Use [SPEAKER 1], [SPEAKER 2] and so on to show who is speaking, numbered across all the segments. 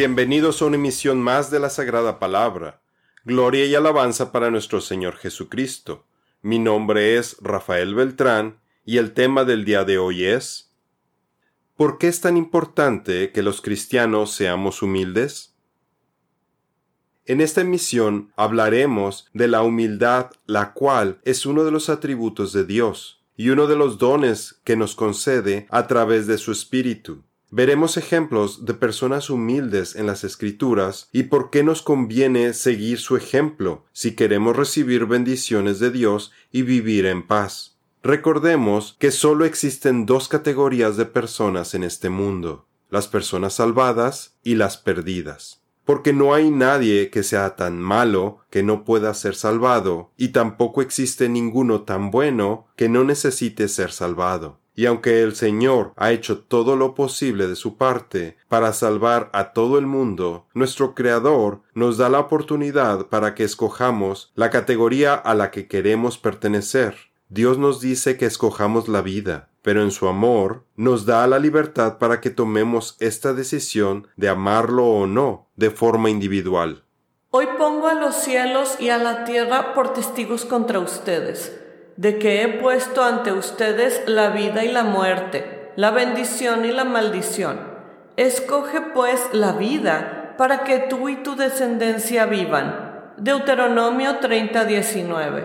[SPEAKER 1] Bienvenidos a una emisión más de la Sagrada Palabra. Gloria y alabanza para nuestro Señor Jesucristo. Mi nombre es Rafael Beltrán y el tema del día de hoy es ¿Por qué es tan importante que los cristianos seamos humildes? En esta emisión hablaremos de la humildad, la cual es uno de los atributos de Dios y uno de los dones que nos concede a través de su Espíritu. Veremos ejemplos de personas humildes en las Escrituras y por qué nos conviene seguir su ejemplo si queremos recibir bendiciones de Dios y vivir en paz. Recordemos que solo existen dos categorías de personas en este mundo, las personas salvadas y las perdidas. Porque no hay nadie que sea tan malo que no pueda ser salvado, y tampoco existe ninguno tan bueno que no necesite ser salvado. Y aunque el Señor ha hecho todo lo posible de su parte para salvar a todo el mundo, nuestro Creador nos da la oportunidad para que escojamos la categoría a la que queremos pertenecer. Dios nos dice que escojamos la vida, pero en su amor nos da la libertad para que tomemos esta decisión de amarlo o no de forma individual.
[SPEAKER 2] Hoy pongo a los cielos y a la tierra por testigos contra ustedes de que he puesto ante ustedes la vida y la muerte, la bendición y la maldición. Escoge pues la vida para que tú y tu descendencia vivan. Deuteronomio 30:19.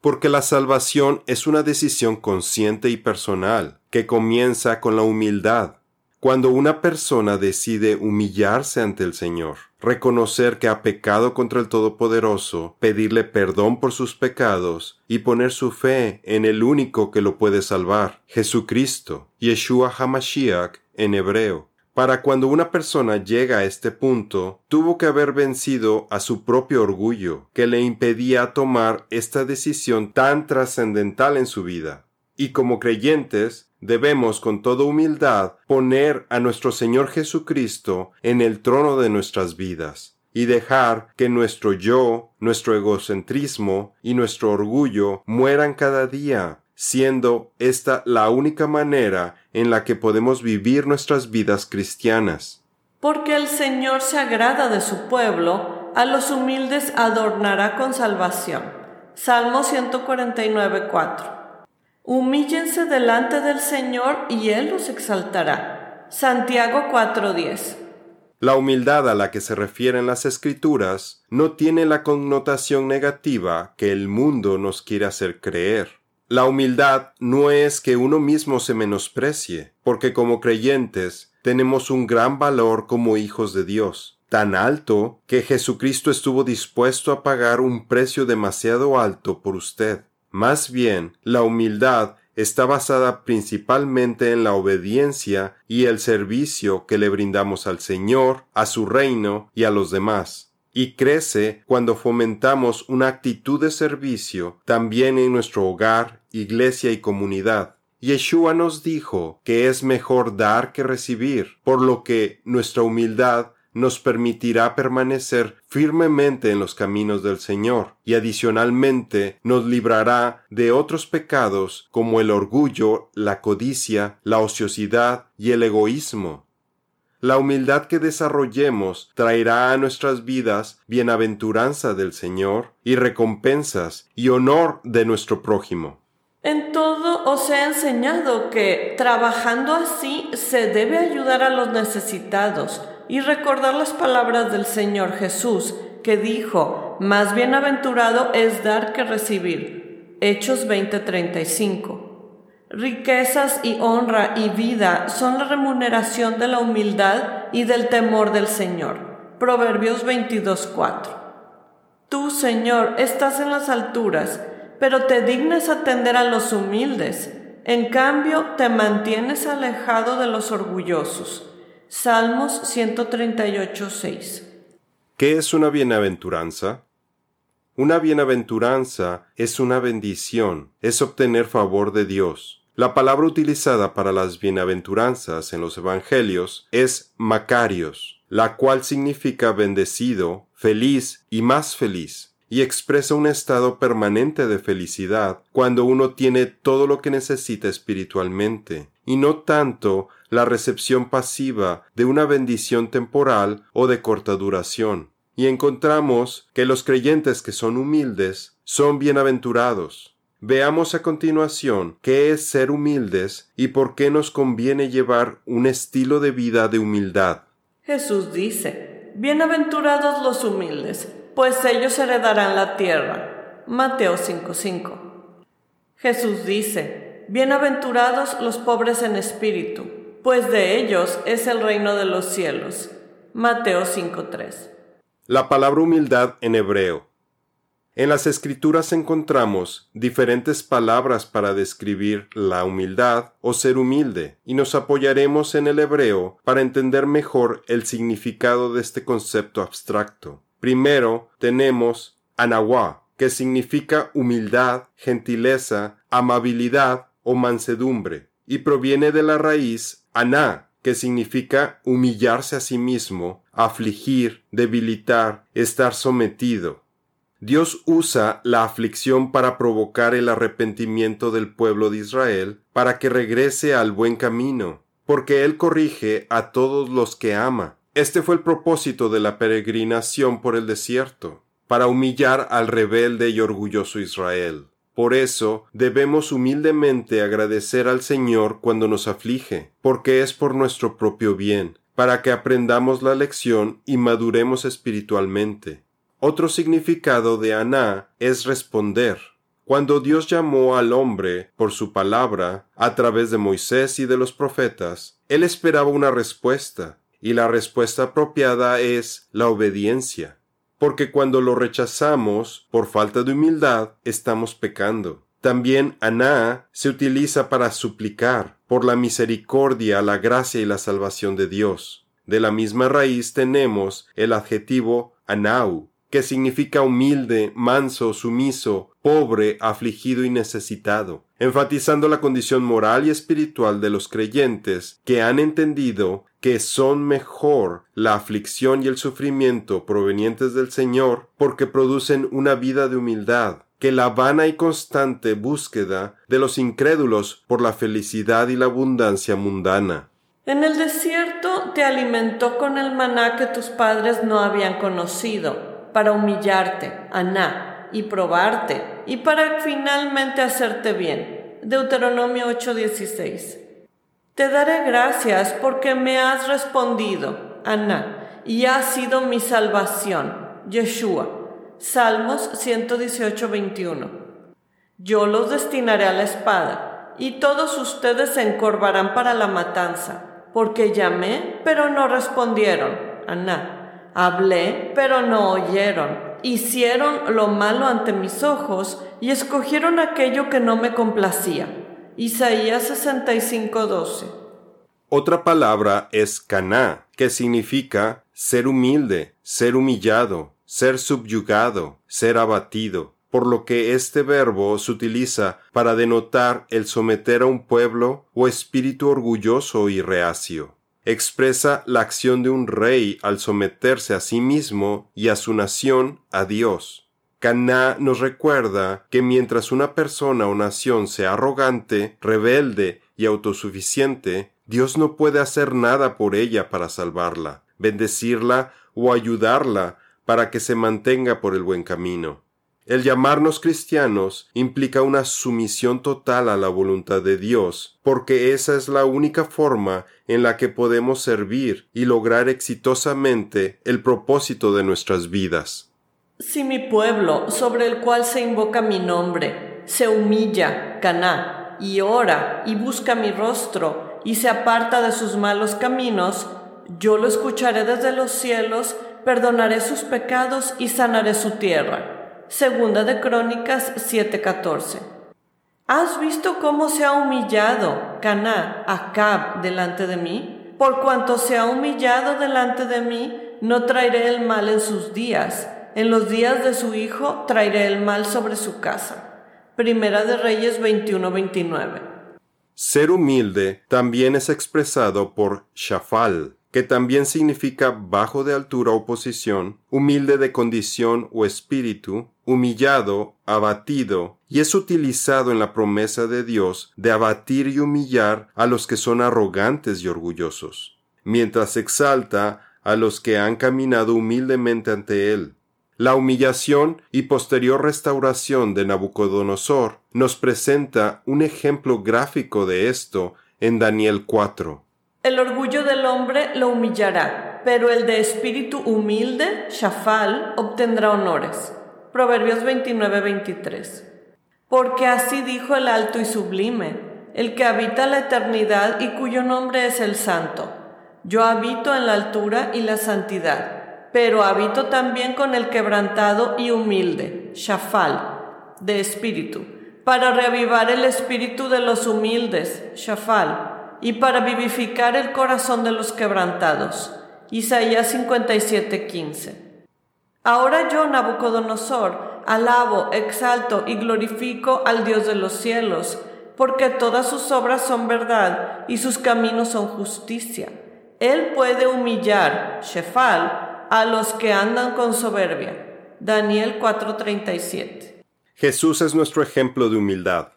[SPEAKER 1] Porque la salvación es una decisión consciente y personal, que comienza con la humildad, cuando una persona decide humillarse ante el Señor, reconocer que ha pecado contra el Todopoderoso, pedirle perdón por sus pecados y poner su fe en el único que lo puede salvar, Jesucristo, Yeshua HaMashiach en hebreo. Para cuando una persona llega a este punto, tuvo que haber vencido a su propio orgullo, que le impedía tomar esta decisión tan trascendental en su vida. Y como creyentes, debemos con toda humildad poner a nuestro Señor Jesucristo en el trono de nuestras vidas y dejar que nuestro yo, nuestro egocentrismo y nuestro orgullo mueran cada día, siendo esta la única manera en la que podemos vivir nuestras vidas cristianas.
[SPEAKER 2] Porque el Señor se agrada de su pueblo, a los humildes adornará con salvación. Salmo 149, 4. Humíllense delante del Señor y Él los exaltará. Santiago 4:10
[SPEAKER 1] La humildad a la que se refieren las escrituras no tiene la connotación negativa que el mundo nos quiere hacer creer. La humildad no es que uno mismo se menosprecie, porque como creyentes tenemos un gran valor como hijos de Dios, tan alto que Jesucristo estuvo dispuesto a pagar un precio demasiado alto por usted. Más bien, la humildad está basada principalmente en la obediencia y el servicio que le brindamos al Señor, a su reino y a los demás. Y crece cuando fomentamos una actitud de servicio también en nuestro hogar, iglesia y comunidad. Yeshua nos dijo que es mejor dar que recibir, por lo que nuestra humildad nos permitirá permanecer firmemente en los caminos del Señor y adicionalmente nos librará de otros pecados como el orgullo, la codicia, la ociosidad y el egoísmo. La humildad que desarrollemos traerá a nuestras vidas bienaventuranza del Señor y recompensas y honor de nuestro prójimo.
[SPEAKER 2] En todo os he enseñado que, trabajando así, se debe ayudar a los necesitados y recordar las palabras del Señor Jesús, que dijo, más bienaventurado es dar que recibir. Hechos 20:35. Riquezas y honra y vida son la remuneración de la humildad y del temor del Señor. Proverbios 22:4. Tú, Señor, estás en las alturas, pero te dignas atender a los humildes. En cambio, te mantienes alejado de los orgullosos. Salmos 138, 6.
[SPEAKER 1] ¿Qué es una bienaventuranza? Una bienaventuranza es una bendición, es obtener favor de Dios. La palabra utilizada para las bienaventuranzas en los Evangelios es Macarios, la cual significa bendecido, feliz y más feliz. Y expresa un estado permanente de felicidad cuando uno tiene todo lo que necesita espiritualmente, y no tanto la recepción pasiva de una bendición temporal o de corta duración. Y encontramos que los creyentes que son humildes son bienaventurados. Veamos a continuación qué es ser humildes y por qué nos conviene llevar un estilo de vida de humildad.
[SPEAKER 2] Jesús dice, Bienaventurados los humildes, pues ellos heredarán la tierra. Mateo 5:5. Jesús dice, Bienaventurados los pobres en espíritu, pues de ellos es el reino de los cielos. Mateo 5:3.
[SPEAKER 1] La palabra humildad en hebreo en las escrituras encontramos diferentes palabras para describir la humildad o ser humilde, y nos apoyaremos en el hebreo para entender mejor el significado de este concepto abstracto. Primero tenemos anawa, que significa humildad, gentileza, amabilidad o mansedumbre, y proviene de la raíz aná, que significa humillarse a sí mismo, afligir, debilitar, estar sometido. Dios usa la aflicción para provocar el arrepentimiento del pueblo de Israel para que regrese al buen camino, porque Él corrige a todos los que ama. Este fue el propósito de la peregrinación por el desierto, para humillar al rebelde y orgulloso Israel. Por eso debemos humildemente agradecer al Señor cuando nos aflige, porque es por nuestro propio bien, para que aprendamos la lección y maduremos espiritualmente. Otro significado de Aná es responder. Cuando Dios llamó al hombre por su palabra a través de Moisés y de los profetas, él esperaba una respuesta, y la respuesta apropiada es la obediencia, porque cuando lo rechazamos por falta de humildad, estamos pecando. También Aná se utiliza para suplicar por la misericordia, la gracia y la salvación de Dios. De la misma raíz tenemos el adjetivo Anau, que significa humilde, manso, sumiso, pobre, afligido y necesitado, enfatizando la condición moral y espiritual de los creyentes que han entendido que son mejor la aflicción y el sufrimiento provenientes del Señor porque producen una vida de humildad, que la vana y constante búsqueda de los incrédulos por la felicidad y la abundancia mundana.
[SPEAKER 2] En el desierto te alimentó con el maná que tus padres no habían conocido para humillarte, Aná, y probarte, y para finalmente hacerte bien. Deuteronomio 8:16. Te daré gracias porque me has respondido, Aná, y has sido mi salvación, Yeshua. Salmos 118:21. Yo los destinaré a la espada, y todos ustedes se encorvarán para la matanza, porque llamé, pero no respondieron, Aná Hablé, pero no oyeron. Hicieron lo malo ante mis ojos y escogieron aquello que no me complacía. Isaías 65:12.
[SPEAKER 1] Otra palabra es caná, que significa ser humilde, ser humillado, ser subyugado, ser abatido, por lo que este verbo se utiliza para denotar el someter a un pueblo o espíritu orgulloso y reacio expresa la acción de un rey al someterse a sí mismo y a su nación a Dios. Caná nos recuerda que mientras una persona o nación sea arrogante, rebelde y autosuficiente, Dios no puede hacer nada por ella para salvarla, bendecirla o ayudarla para que se mantenga por el buen camino. El llamarnos cristianos implica una sumisión total a la voluntad de Dios, porque esa es la única forma en la que podemos servir y lograr exitosamente el propósito de nuestras vidas.
[SPEAKER 2] Si mi pueblo, sobre el cual se invoca mi nombre, se humilla, caná, y ora, y busca mi rostro, y se aparta de sus malos caminos, yo lo escucharé desde los cielos, perdonaré sus pecados y sanaré su tierra. Segunda de Crónicas 7:14. ¿Has visto cómo se ha humillado Caná, Acab, delante de mí? Por cuanto se ha humillado delante de mí, no traeré el mal en sus días. En los días de su hijo traeré el mal sobre su casa. Primera de Reyes 21:29.
[SPEAKER 1] Ser humilde también es expresado por shafal, que también significa bajo de altura o posición, humilde de condición o espíritu, humillado, abatido, y es utilizado en la promesa de Dios de abatir y humillar a los que son arrogantes y orgullosos, mientras exalta a los que han caminado humildemente ante Él. La humillación y posterior restauración de Nabucodonosor nos presenta un ejemplo gráfico de esto en Daniel 4.
[SPEAKER 2] El orgullo del hombre lo humillará, pero el de espíritu humilde, Shafal, obtendrá honores. Proverbios 29-23. Porque así dijo el alto y sublime, el que habita la eternidad y cuyo nombre es el santo. Yo habito en la altura y la santidad, pero habito también con el quebrantado y humilde, Shafal, de espíritu, para reavivar el espíritu de los humildes, Shafal y para vivificar el corazón de los quebrantados. Isaías 57:15. Ahora yo, Nabucodonosor, alabo, exalto y glorifico al Dios de los cielos, porque todas sus obras son verdad y sus caminos son justicia. Él puede humillar, Shefal, a los que andan con soberbia. Daniel 4:37.
[SPEAKER 1] Jesús es nuestro ejemplo de humildad.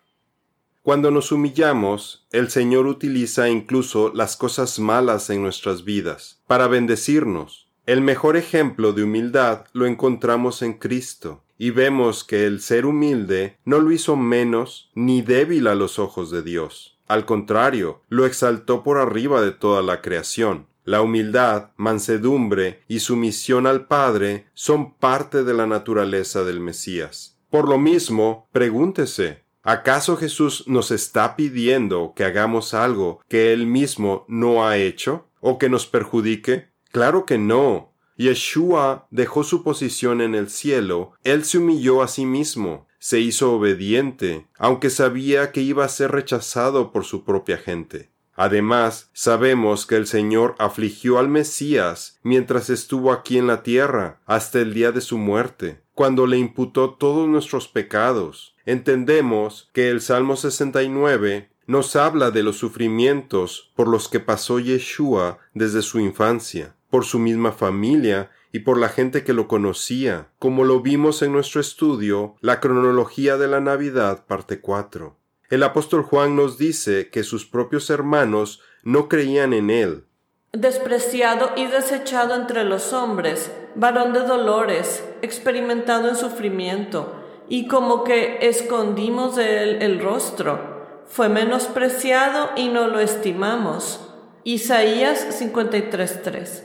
[SPEAKER 1] Cuando nos humillamos, el Señor utiliza incluso las cosas malas en nuestras vidas para bendecirnos. El mejor ejemplo de humildad lo encontramos en Cristo, y vemos que el ser humilde no lo hizo menos ni débil a los ojos de Dios. Al contrario, lo exaltó por arriba de toda la creación. La humildad, mansedumbre y sumisión al Padre son parte de la naturaleza del Mesías. Por lo mismo, pregúntese, ¿Acaso Jesús nos está pidiendo que hagamos algo que Él mismo no ha hecho o que nos perjudique? Claro que no. Yeshua dejó su posición en el cielo, Él se humilló a sí mismo, se hizo obediente, aunque sabía que iba a ser rechazado por su propia gente. Además, sabemos que el Señor afligió al Mesías mientras estuvo aquí en la tierra, hasta el día de su muerte, cuando le imputó todos nuestros pecados entendemos que el Salmo 69 nos habla de los sufrimientos por los que pasó Yeshua desde su infancia, por su misma familia y por la gente que lo conocía, como lo vimos en nuestro estudio, la cronología de la Navidad, parte 4. El apóstol Juan nos dice que sus propios hermanos no creían en él.
[SPEAKER 2] Despreciado y desechado entre los hombres, varón de dolores, experimentado en sufrimiento, y como que escondimos de él el rostro. Fue menospreciado y no lo estimamos. Isaías 53:3.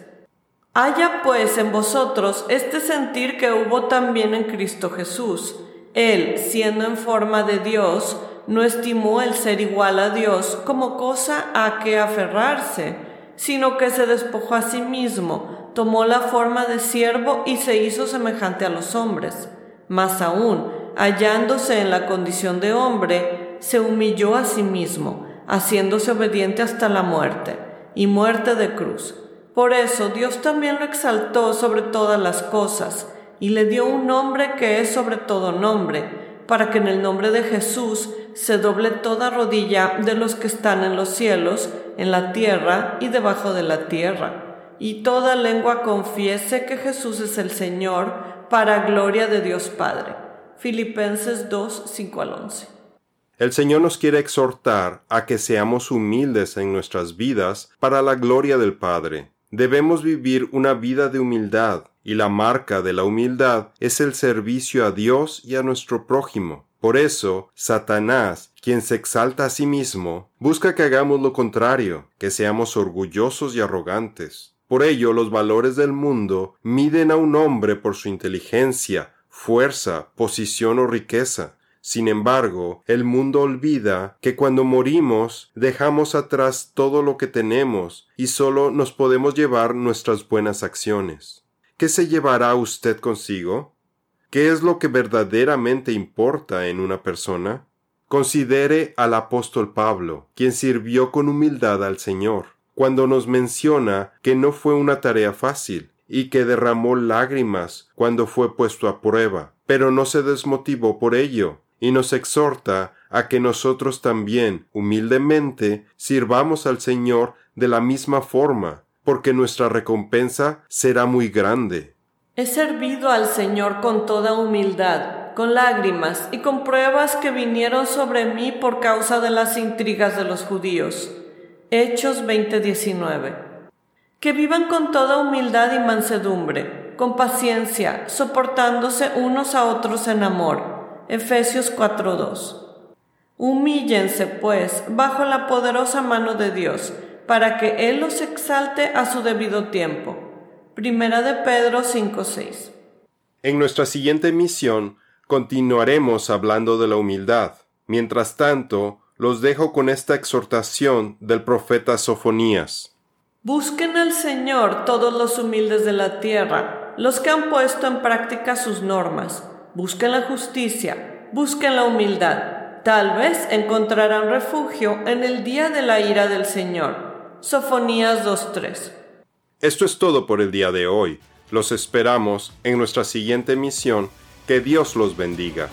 [SPEAKER 2] Haya pues en vosotros este sentir que hubo también en Cristo Jesús. Él, siendo en forma de Dios, no estimó el ser igual a Dios como cosa a que aferrarse, sino que se despojó a sí mismo, tomó la forma de siervo y se hizo semejante a los hombres más aún, hallándose en la condición de hombre, se humilló a sí mismo, haciéndose obediente hasta la muerte, y muerte de cruz. Por eso Dios también lo exaltó sobre todas las cosas, y le dio un nombre que es sobre todo nombre, para que en el nombre de Jesús se doble toda rodilla de los que están en los cielos, en la tierra y debajo de la tierra, y toda lengua confiese que Jesús es el Señor, para gloria de Dios Padre. Filipenses 2, 5 al 11.
[SPEAKER 1] El Señor nos quiere exhortar a que seamos humildes en nuestras vidas para la gloria del Padre. Debemos vivir una vida de humildad, y la marca de la humildad es el servicio a Dios y a nuestro prójimo. Por eso, Satanás, quien se exalta a sí mismo, busca que hagamos lo contrario, que seamos orgullosos y arrogantes. Por ello, los valores del mundo miden a un hombre por su inteligencia, fuerza, posición o riqueza. Sin embargo, el mundo olvida que cuando morimos dejamos atrás todo lo que tenemos y solo nos podemos llevar nuestras buenas acciones. ¿Qué se llevará usted consigo? ¿Qué es lo que verdaderamente importa en una persona? Considere al apóstol Pablo, quien sirvió con humildad al Señor cuando nos menciona que no fue una tarea fácil y que derramó lágrimas cuando fue puesto a prueba, pero no se desmotivó por ello, y nos exhorta a que nosotros también, humildemente, sirvamos al Señor de la misma forma, porque nuestra recompensa será muy grande.
[SPEAKER 2] He servido al Señor con toda humildad, con lágrimas y con pruebas que vinieron sobre mí por causa de las intrigas de los judíos. Hechos 20:19. Que vivan con toda humildad y mansedumbre, con paciencia, soportándose unos a otros en amor. Efesios 4:2. Humíllense, pues, bajo la poderosa mano de Dios, para que Él los exalte a su debido tiempo. Primera de Pedro 5:6.
[SPEAKER 1] En nuestra siguiente misión continuaremos hablando de la humildad. Mientras tanto, los dejo con esta exhortación del profeta Sofonías.
[SPEAKER 2] Busquen al Señor todos los humildes de la tierra, los que han puesto en práctica sus normas. Busquen la justicia, busquen la humildad Tal vez encontrarán refugio en el día de la ira del Señor. Sofonías 2.3.
[SPEAKER 1] Esto es todo por el día de hoy. Los esperamos en nuestra siguiente misión. Que Dios los bendiga.